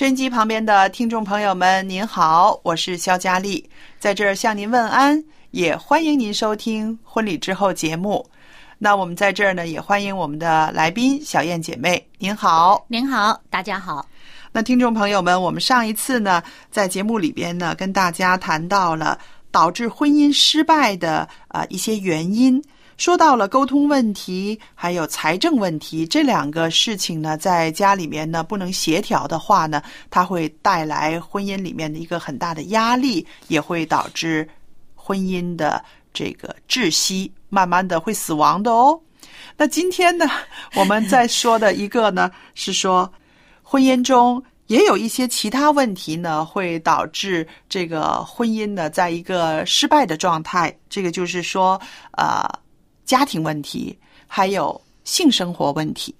收音机旁边的听众朋友们，您好，我是肖佳丽，在这儿向您问安，也欢迎您收听婚礼之后节目。那我们在这儿呢，也欢迎我们的来宾小燕姐妹，您好。您好，大家好。那听众朋友们，我们上一次呢，在节目里边呢，跟大家谈到了导致婚姻失败的啊、呃一些原因，说到了沟通问题，还有财政问题这两个事情呢，在家里面呢不能协调的话呢，它会带来婚姻里面的一个很大的压力，也会导致婚姻的这个窒息，慢慢的会死亡的哦。那今天呢，我们在说的一个呢是说，婚姻中也有一些其他问题呢，会导致这个婚姻呢在一个失败的状态。这个就是说，呃，家庭问题，还有性生活问题。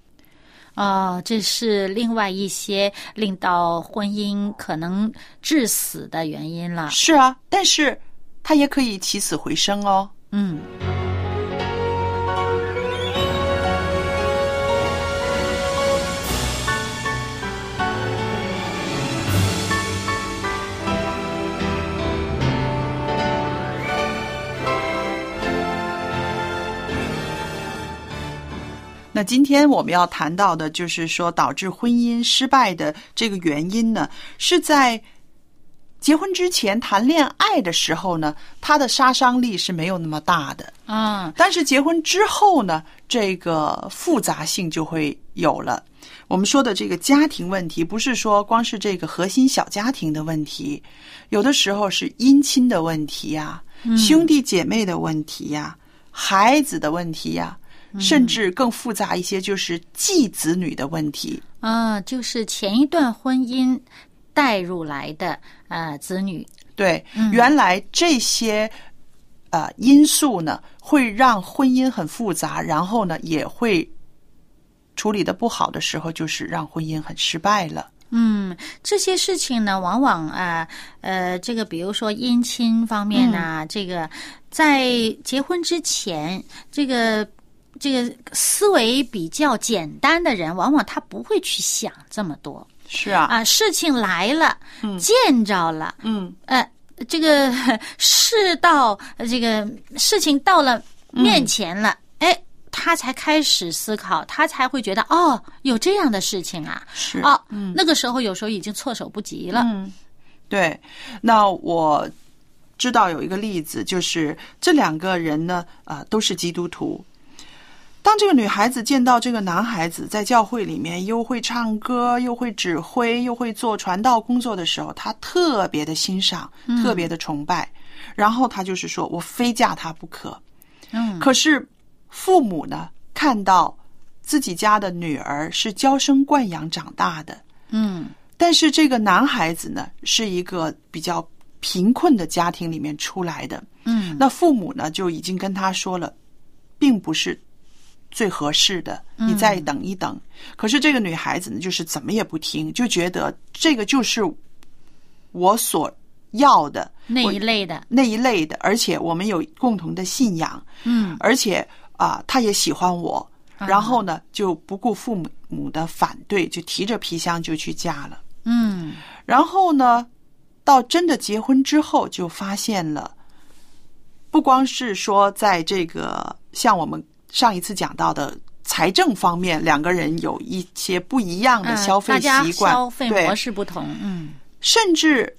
哦，这是另外一些令到婚姻可能致死的原因了。是啊，但是它也可以起死回生哦。嗯，那今天我们要谈到的，就是说导致婚姻失败的这个原因呢，是在结婚之前谈恋爱的时候呢，它的杀伤力是没有那么大的。啊，但是结婚之后呢，这个复杂性就会有了。我们说的这个家庭问题，不是说光是这个核心小家庭的问题，有的时候是姻亲的问题呀、兄弟姐妹的问题呀、孩子的问题呀，甚至更复杂一些，就是继子女的问题。啊，就是前一段婚姻带入来的呃子女。对，原来这些呃因素呢，会让婚姻很复杂，然后呢，也会处理的不好的时候，就是让婚姻很失败了。嗯，这些事情呢，往往啊，呃，这个比如说姻亲方面呢、这个在结婚之前，这个这个思维比较简单的人，往往他不会去想这么多是啊，啊。事情来了，见着了，嗯，呃，这个 事到呃这个事情到了面前了，哎。他才开始思考，他才会觉得哦，有这样的事情啊，是哦，那个时候有时候已经措手不及了。嗯，对。那我知道有一个例子，就是这两个人呢，啊、都是基督徒。当这个女孩子见到这个男孩子在教会里面又会唱歌，又会指挥，又会做传道工作的时候，她特别的欣赏，特别的崇拜。然后她就是说：“我非嫁他不可。”嗯，可是父母呢，看到自己家的女儿是娇生惯养长大的，嗯但是这个男孩子呢，是一个比较贫困的家庭里面出来的。嗯那父母呢，就已经跟他说了，并不是最合适的，你再等一等。可是这个女孩子呢，就是怎么也不听，就觉得这个就是我所要的那一类的，那一类的，而且我们有共同的信仰，嗯。而且啊，他也喜欢我，然后呢，就不顾父母母的反对，就提着皮箱就去嫁了。嗯。然后呢，到真的结婚之后，就发现了，不光是说在这个像我们上一次讲到的财政方面，两个人有一些不一样的嗯消费习惯，消费模式不同，嗯。甚至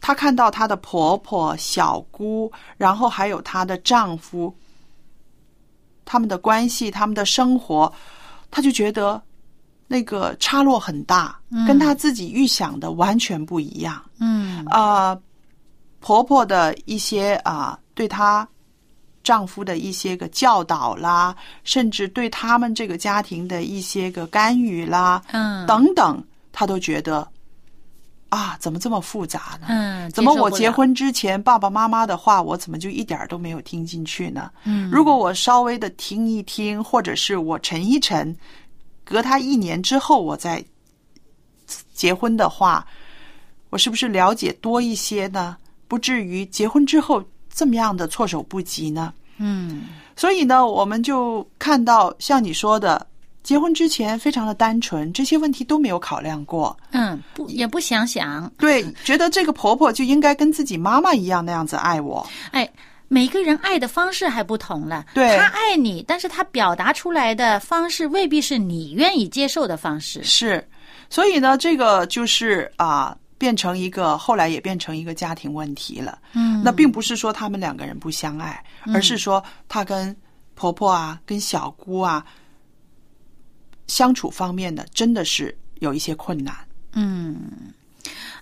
她看到她的婆婆、小姑，然后还有她的丈夫，他们的关系、他们的生活，她就觉得那个差落很大，嗯。跟她自己预想的完全不一样。嗯。啊，婆婆的一些啊，对她丈夫的一些个教导啦，甚至对他们这个家庭的一些个干预啦，嗯等等，她都觉得啊，怎么这么复杂呢？嗯，怎么？我结婚之前爸爸妈妈的话，我怎么就一点都没有听进去呢？嗯，如果我稍微的听一听，或者是我沉一沉，隔他一年之后我再结婚的话，我是不是了解多一些呢？不至于结婚之后这么样的措手不及呢？嗯所以呢，我们就看到像你说的，结婚之前非常的单纯，这些问题都没有考量过。嗯，不也不想想，对，觉得这个婆婆就应该跟自己妈妈一样那样子爱我。哎。每个人爱的方式还不同了，对他爱你，但是他表达出来的方式未必是你愿意接受的方式。是，所以呢，这个就是啊、变成一个后来也变成一个家庭问题了。嗯，那并不是说他们两个人不相爱，而是说她跟婆婆啊、跟小姑啊相处方面的，真的是有一些困难。嗯，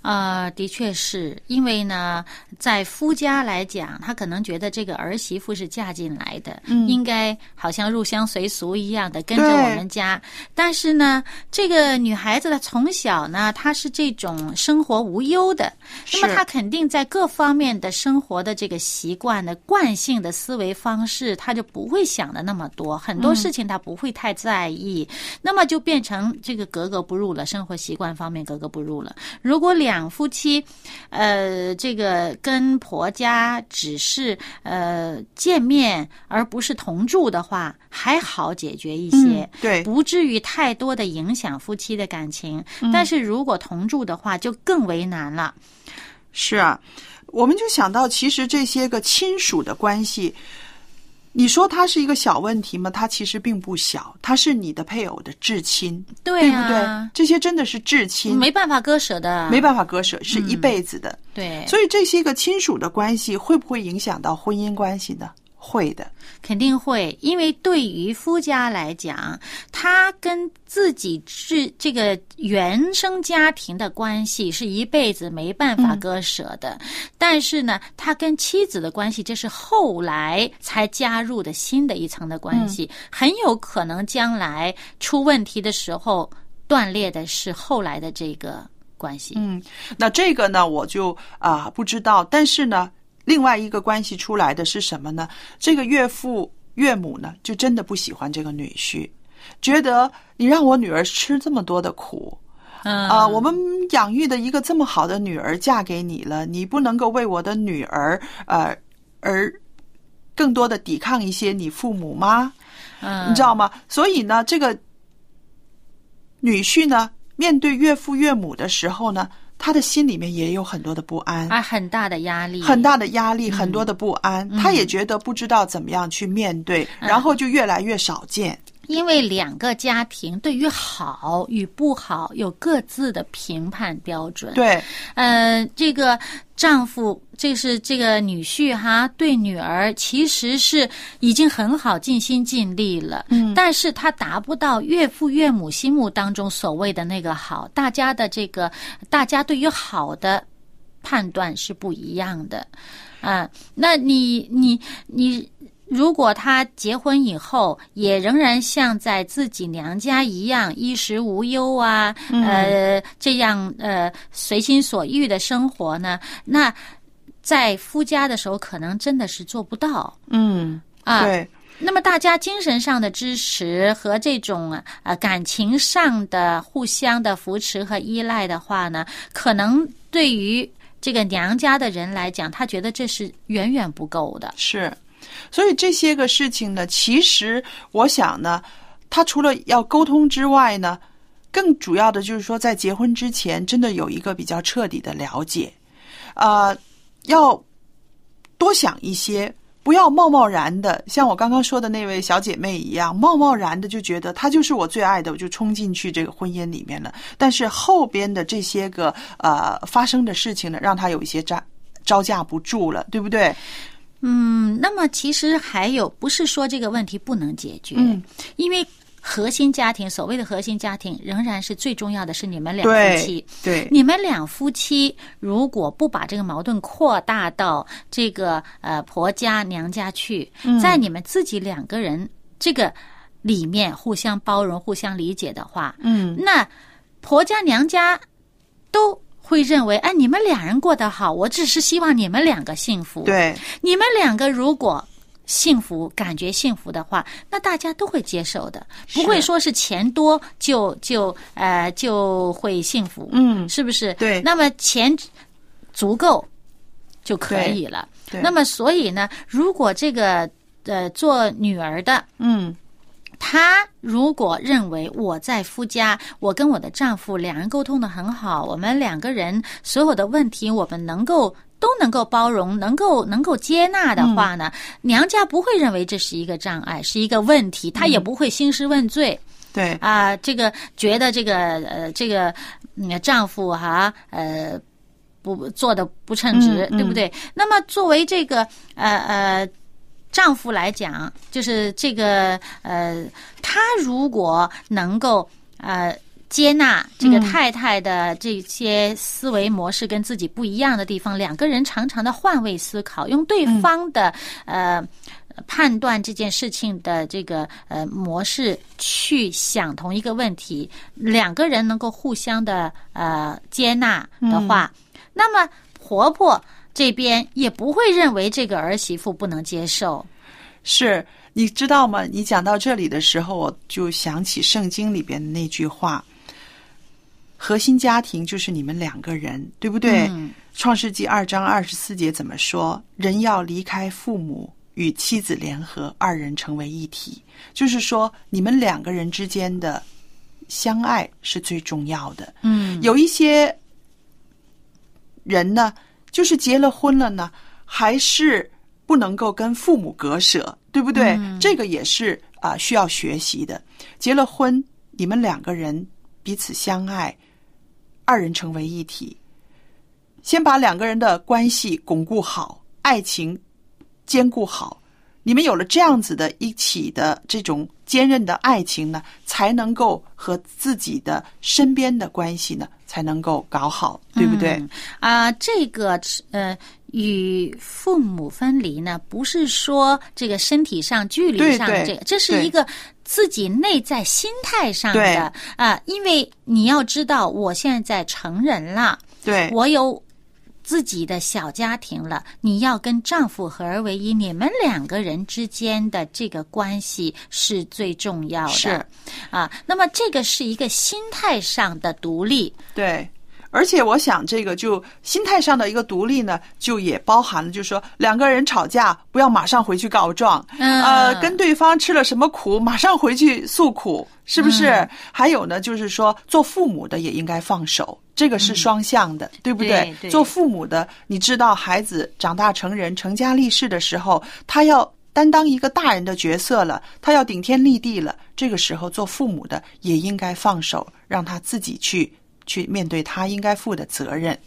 呃，的确是因为呢，在夫家来讲，他可能觉得这个儿媳妇是嫁进来的，嗯。应该好像入乡随俗一样的跟着我们家。但是呢，这个女孩子呢，从小呢，她是这种生活无忧的，那么她肯定在各方面的生活的这个习惯的惯性的思维方式，她就不会想的那么多，很多事情她不会太在意，那么就变成这个格格不入了，生活习惯方面格格不入了。如果两夫妻，呃，这个跟婆家只是呃见面而不是同住的话，还好解决一些。嗯对不至于太多的影响夫妻的感情，嗯但是如果同住的话，就更为难了。是啊，我们就想到，其实这些个亲属的关系，你说它是一个小问题吗？它其实并不小，它是你的配偶的至亲，对不对啊？，这些真的是至亲，没办法割舍的，没办法割舍，是一辈子的。对，所以这些个亲属的关系会不会影响到婚姻关系呢？会的，肯定会，因为对于夫家来讲，他跟自己是这个原生家庭的关系是一辈子没办法割舍的。但是呢，他跟妻子的关系，这是后来才加入的新的一层的关系，很有可能将来出问题的时候断裂的是后来的这个关系。嗯，那这个呢，我就啊、不知道，但是呢，另外一个关系出来的是什么呢？这个岳父岳母呢，就真的不喜欢这个女婿，觉得你让我女儿吃这么多的苦。嗯啊、我们养育的一个这么好的女儿嫁给你了，你不能够为我的女儿呃而更多的抵抗一些你父母吗？嗯，你知道吗？所以呢，这个女婿呢，面对岳父岳母的时候呢，他的心里面也有很多的不安，啊，很大的压力，很大的压力，很多的不安。他也觉得不知道怎么样去面对，然后就越来越少见。因为两个家庭对于好与不好有各自的评判标准。，对，呃，这个丈夫，这是这个女婿哈，对女儿其实是已经很好，尽心尽力了。嗯，但是他达不到岳父岳母心目当中所谓的那个好，大家的这个，大家对于好的判断是不一样的。啊，那你你你，如果她结婚以后也仍然像在自己娘家一样衣食无忧啊，呃，这样呃随心所欲的生活呢，那在夫家的时候可能真的是做不到嗯，啊。对，那么大家精神上的支持和这种呃感情上的互相的扶持和依赖的话呢，可能对于这个娘家的人来讲，他觉得这是远远不够的。是，所以这些个事情呢，其实我想呢，他除了要沟通之外呢，更主要的就是说，在结婚之前，真的有一个比较彻底的了解，呃，要多想一些。不要贸贸然的，像我刚刚说的那位小姐妹一样，贸贸然的就觉得他就是我最爱的，我就冲进去这个婚姻里面了。但是后边的这些个呃发生的事情呢，让他有一些招招架不住了，对不对？嗯，那么其实还有，不是说这个问题不能解决，嗯，因为。核心家庭，所谓的核心家庭，仍然是最重要的是你们两夫妻。对，你们两夫妻如果不把这个矛盾扩大到这个呃婆家娘家去，在你们自己两个人这个里面互相包容、互相理解的话，嗯，那婆家娘家都会认为，哎，你们两人过得好，我只是希望你们两个幸福。对，你们两个如果。幸福，感觉幸福的话，那大家都会接受的，不会说是钱多就就呃就会幸福，嗯，是不是？对。那么钱足够就可以了。对。那么所以呢，如果这个呃做女儿的，嗯，她如果认为我在夫家，我跟我的丈夫两人沟通的很好，我们两个人所有的问题我们能够。都能够包容，能够能够接纳的话呢，娘家不会认为这是一个障碍，是一个问题，他也不会兴师问罪。对啊，这个觉得这个呃这个丈夫哈呃不做的不称职，对不对？那么作为这个呃呃丈夫来讲，就是这个呃他如果能够呃。接纳这个太太的这些思维模式跟自己不一样的地方，两个人常常的换位思考，用对方的呃判断这件事情的这个呃模式去想同一个问题，两个人能够互相的呃接纳的话，那么婆婆这边也不会认为这个儿媳妇不能接受。是你知道吗？你讲到这里的时候，我就想起圣经里边的那句话。核心家庭就是你们两个人，对不对？创世纪二章二十四节怎么说？人要离开父母，与妻子联合，二人成为一体。就是说，你们两个人之间的相爱是最重要的。嗯，有一些人呢，就是结了婚了呢，还是不能够跟父母割舍，对不对？这个也是啊，需要学习的。结了婚，你们两个人彼此相爱。二人成为一体，先把两个人的关系巩固好，爱情兼顾好。你们有了这样子的一起的这种坚韧的爱情呢，才能够和自己的身边的关系呢，才能够搞好，对不对？啊，这个呃，与父母分离呢，不是说这个身体上距离上的这个，这是一个。自己内在心态上的啊，因为你要知道，我现在成人了，对我有自己的小家庭了。你要跟丈夫合而为一，你们两个人之间的这个关系是最重要的。是啊，那么这个是一个心态上的独立。对。而且我想，这个就心态上的一个独立呢，就也包含了，就是说两个人吵架不要马上回去告状，呃，跟对方吃了什么苦，马上回去诉苦，是不是？还有呢，就是说做父母的也应该放手，这个是双向的，对不对？做父母的，你知道孩子长大成人、成家立室的时候，他要担当一个大人的角色了，他要顶天立地了，这个时候做父母的也应该放手，让他自己去。去面对他应该负的责任，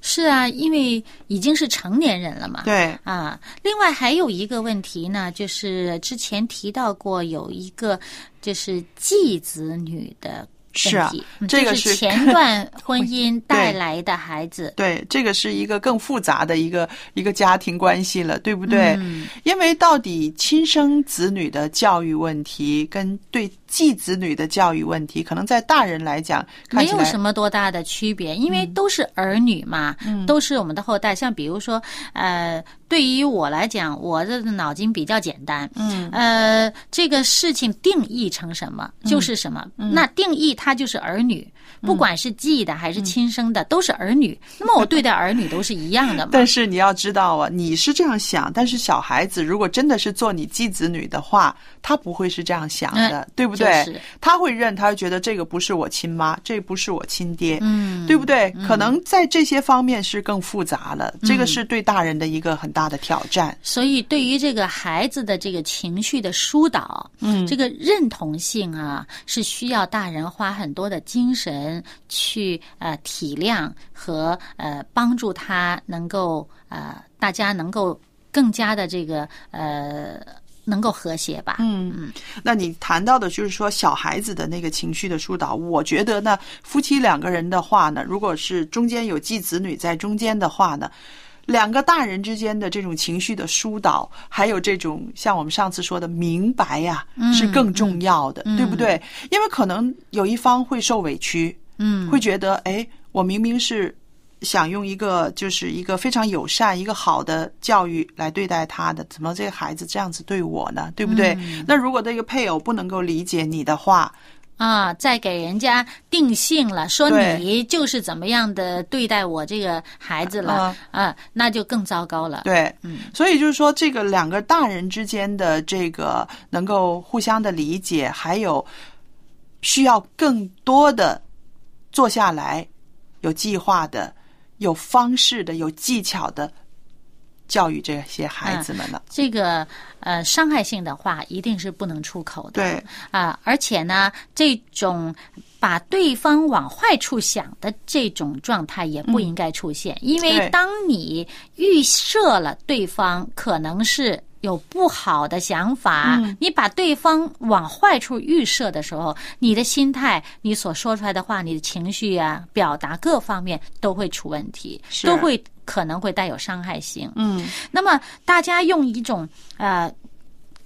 是啊，因为已经是成年人了嘛。对啊，另外还有一个问题呢，就是之前提到过有一个就是继子女的。是啊，这个是前段婚姻 带来的孩子。对，这个是一个更复杂的一个一个家庭关系了，对不对？因为到底亲生子女的教育问题跟对继子女的教育问题，可能在大人来讲没有什么多大的区别，因为都是儿女嘛，都是我们的后代。像比如说，呃，对于我来讲，我的脑筋比较简单，嗯。呃，这个事情定义成什么就是什么，那定义它就是儿女，不管是继的还是亲生的，都是儿女。那么我对待儿女都是一样的嘛。但是你要知道啊，你是这样想，但是小孩子如果真的是做你继子女的话，他不会是这样想的，嗯对不对？就是他会认，他会觉得这个不是我亲妈，这不是我亲爹，嗯，对不对？可能在这些方面是更复杂了，这个是对大人的一个很大的挑战。所以，对于这个孩子的这个情绪的疏导，嗯这个认同性啊，是需要大人花很多的精神去呃体谅和呃帮助他能够呃大家能够更加的这个呃能够和谐吧。嗯嗯，那你谈到的就是说小孩子的那个情绪的疏导，我觉得呢，夫妻两个人的话呢，如果是中间有继子女在中间的话呢。两个大人之间的这种情绪的疏导，还有这种像我们上次说的明白呀、是更重要的，对不对？因为可能有一方会受委屈，嗯，会觉得，哎，我明明是想用一个就是一个非常友善、一个好的教育来对待他的，怎么这个孩子这样子对我呢？对不对？那如果这个配偶不能够理解你的话，啊，再给人家定性了，说你就是怎么样的对待我这个孩子了，啊，那就更糟糕了。对，嗯，所以就是说，这个两个大人之间的这个能够互相的理解，还有需要更多的坐下来，有计划的、有方式的、有技巧的教育这些孩子们了。这个呃伤害性的话一定是不能出口的。对啊、而且呢，这种把对方往坏处想的这种状态也不应该出现，因为当你预设了对方可能是。有不好的想法，嗯。你把对方往坏处预设的时候，你的心态、你所说出来的话、你的情绪啊、表达各方面都会出问题，都会可能会带有伤害性。嗯。那么大家用一种呃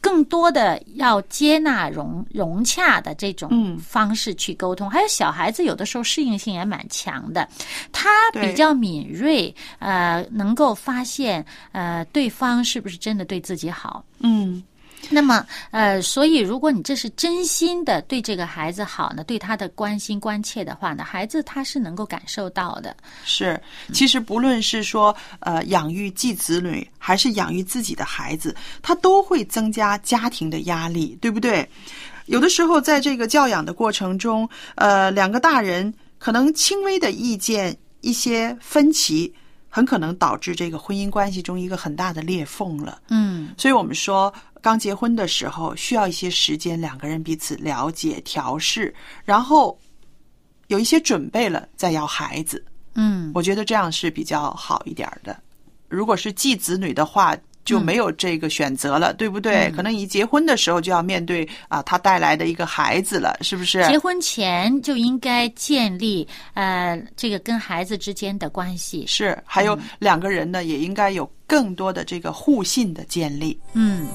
更多的要接纳融融洽的这种嗯。方式去沟通，还有小孩子有的时候适应性也蛮强的，他比较敏锐，呃，能够发现呃对方是不是真的对自己好。嗯，那么，呃，所以如果你这是真心的对这个孩子好呢，对他的关心关切的话呢，孩子他是能够感受到的。是。其实不论是说呃养育继子女，还是养育自己的孩子，他都会增加家庭的压力，对不对？有的时候在这个教养的过程中，呃，两个大人可能轻微的意见一些分歧，很可能导致这个婚姻关系中一个很大的裂缝了。嗯所以我们说，刚结婚的时候需要一些时间，两个人彼此了解、调试，然后有一些准备了，再要孩子。嗯，我觉得这样是比较好一点的。如果是继子女的话，就没有这个选择了，对不对？可能一结婚的时候就要面对啊，他带来的一个孩子了，是不是？结婚前就应该建立呃这个跟孩子之间的关系。是，还有两个人呢，也应该有更多的这个互信的建立。嗯。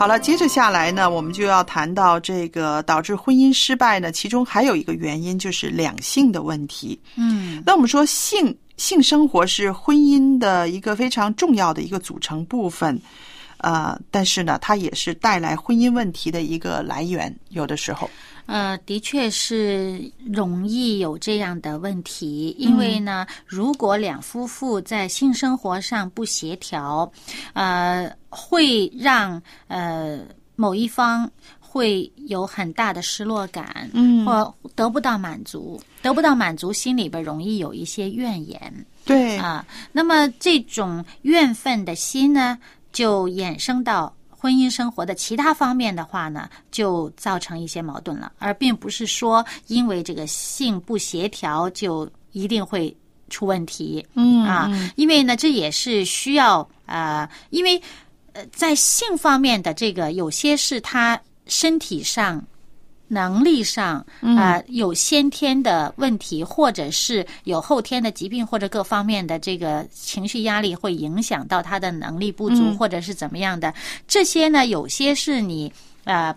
好了，接着下来呢，我们就要谈到这个导致婚姻失败呢，其中还有一个原因就是两性的问题。嗯那我们说性性生活是婚姻的一个非常重要的一个组成部分，呃，但是呢，它也是带来婚姻问题的一个来源，有的时候。呃，的确是容易有这样的问题，因为呢，如果两夫妇在性生活上不协调，呃，会让呃某一方会有很大的失落感，嗯。或得不到满足，得不到满足，心里边容易有一些怨言。对，啊，那么这种怨愤的心呢，就衍生到婚姻生活的其他方面的话呢，就造成一些矛盾了，而并不是说因为这个性不协调就一定会出问题。嗯啊，因为呢，这也是需要呃，因为呃，在性方面的这个，有些是他身体上。能力上啊、呃有先天的问题，或者是有后天的疾病，或者各方面的这个情绪压力会影响到他的能力不足，或者是怎么样的。这些呢，有些是你呃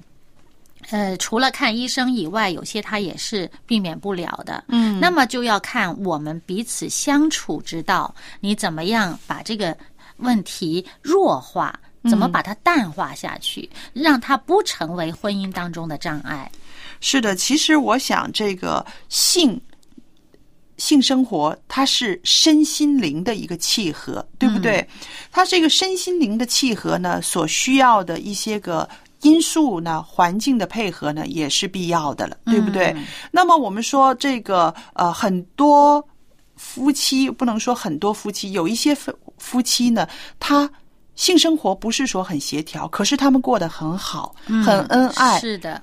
呃，除了看医生以外，有些他也是避免不了的。嗯，那么就要看我们彼此相处之道，你怎么样把这个问题弱化，怎么把它淡化下去，让它不成为婚姻当中的障碍。是的，其实我想，这个性性生活它是身心灵的一个契合，对不对？它这个身心灵的契合呢，所需要的一些个因素呢，环境的配合呢，也是必要的了，对不对？那么我们说这个呃，很多夫妻不能说很多夫妻，有一些夫夫妻呢，他性生活不是说很协调，可是他们过得很好，很恩爱，是的，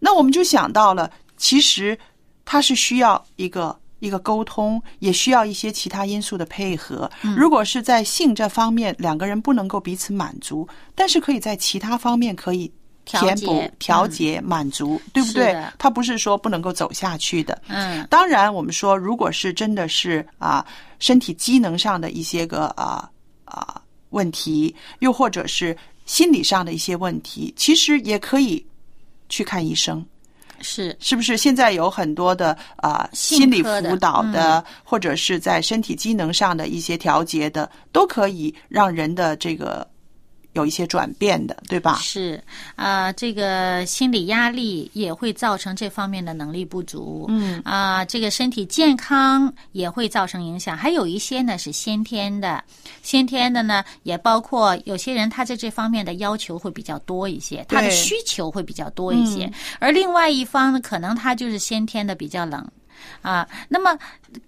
那我们就想到了，其实它是需要一个一个沟通，也需要一些其他因素的配合。如果是在性这方面两个人不能够彼此满足，但是可以在其他方面可以填补调节、满足，对不对？它不是说不能够走下去的。嗯当然，我们说，如果是真的是啊，身体机能上的一些个啊啊问题，又或者是心理上的一些问题，其实也可以去看医生。是。是不是现在有很多的啊、性心理辅导的，或者是在身体机能上的一些调节的，都可以让人的这个有一些转变的，对吧？是啊、这个心理压力也会造成这方面的能力不足。嗯啊、这个身体健康也会造成影响。还有一些呢是先天的，先天的呢也包括有些人他在这方面的要求会比较多一些，他的需求会比较多一些。而另外一方呢，可能他就是先天的比较冷。啊，那么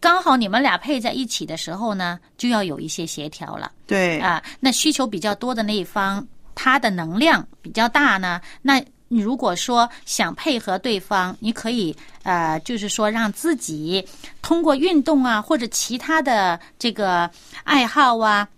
刚好你们俩配在一起的时候呢，就要有一些协调了。对，啊，那需求比较多的那一方，他的能量比较大呢，那你如果说想配合对方，你可以呃，就是说让自己通过运动啊，或者其他的这个爱好啊，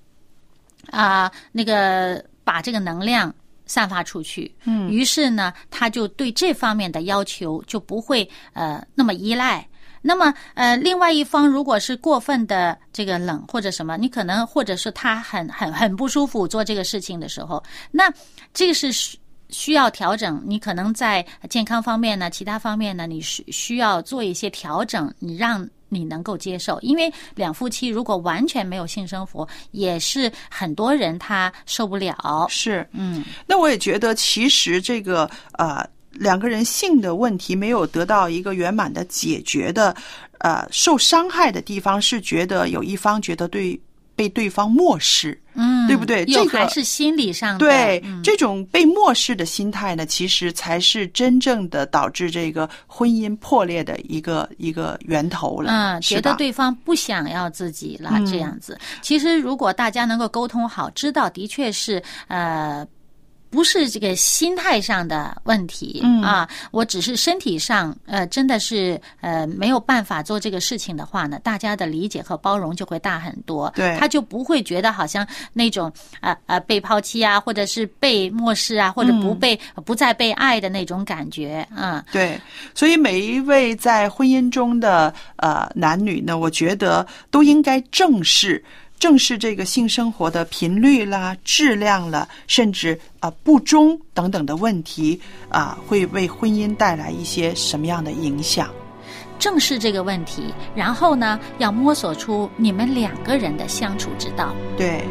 啊、那个把这个能量。散发出去，嗯，于是呢，他就对这方面的要求就不会呃那么依赖，那么，呃，另外一方如果是过分的这个冷或者什么，你可能或者是他很很很不舒服做这个事情的时候，那这个是需需要调整。你可能在健康方面呢，其他方面呢，你需需要做一些调整，你让你能够接受。因为两夫妻如果完全没有性生活，也是很多人他受不了。是。嗯，那我也觉得，其实这个呃，两个人性的问题没有得到一个圆满的解决的，呃，受伤害的地方是觉得有一方觉得对被对方漠视，嗯，对不对这个还是心理上的对、嗯这种被漠视的心态呢，其实才是真正的导致这个婚姻破裂的一个一个源头了。嗯，觉得对方不想要自己了，嗯这样子。其实如果大家能够沟通好，知道的确是呃。不是这个心态上的问题、嗯啊，我只是身体上呃真的是呃没有办法做这个事情的话呢，大家的理解和包容就会大很多。对他就不会觉得好像那种呃呃被抛弃啊，或者是被漠视啊，或者不被、不再被爱的那种感觉啊。对，所以每一位在婚姻中的呃男女呢，我觉得都应该正视正视这个性生活的频率啦、质量啦，甚至啊、呃不忠等等的问题啊、会为婚姻带来一些什么样的影响？正视这个问题，然后呢，要摸索出你们两个人的相处之道。对。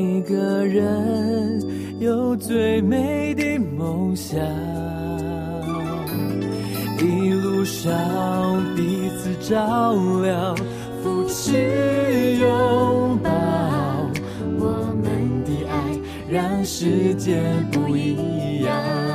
每个人有最美的梦想，一路上彼此照亮，扶持拥抱，我们的爱让世界不一样。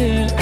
Yeah.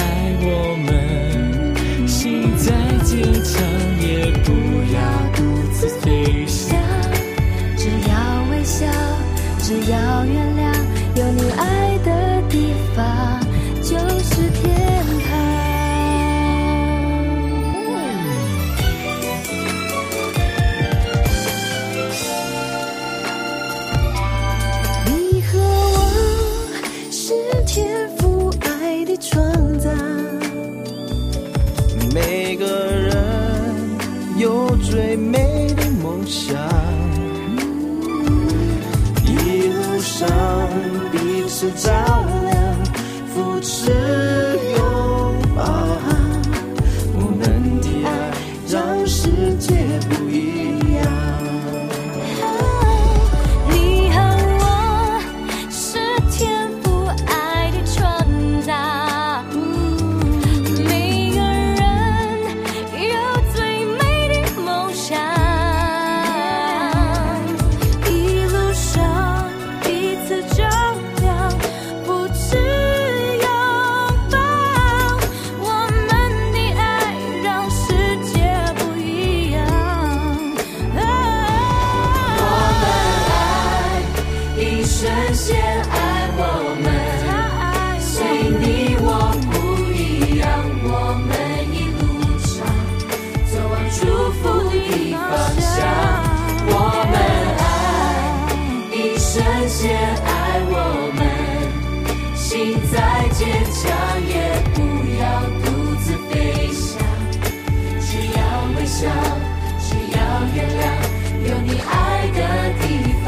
有你爱的地方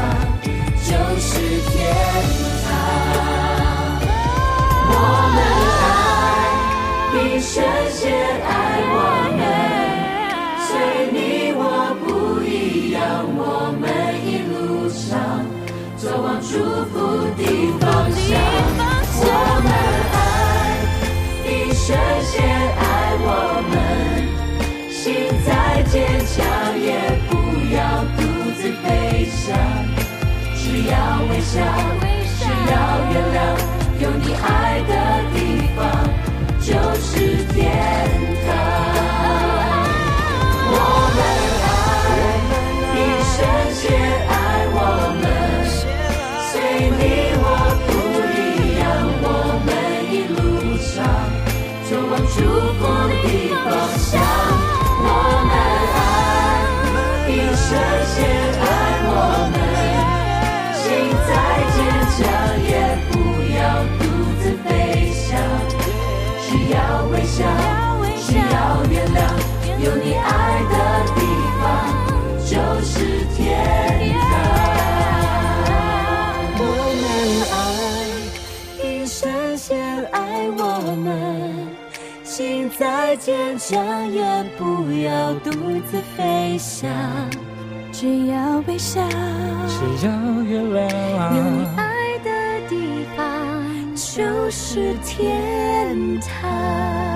就是天堂。我们爱，一生先爱我们。虽你我不一样，我们一路上走往祝福的方向。我们爱，一生先爱我们。只要微笑，只要原谅，有你爱的地方就是天堂。我们爱，一瞬间。要独自飞翔只要微笑。只要月亮有你爱的地方就是天堂。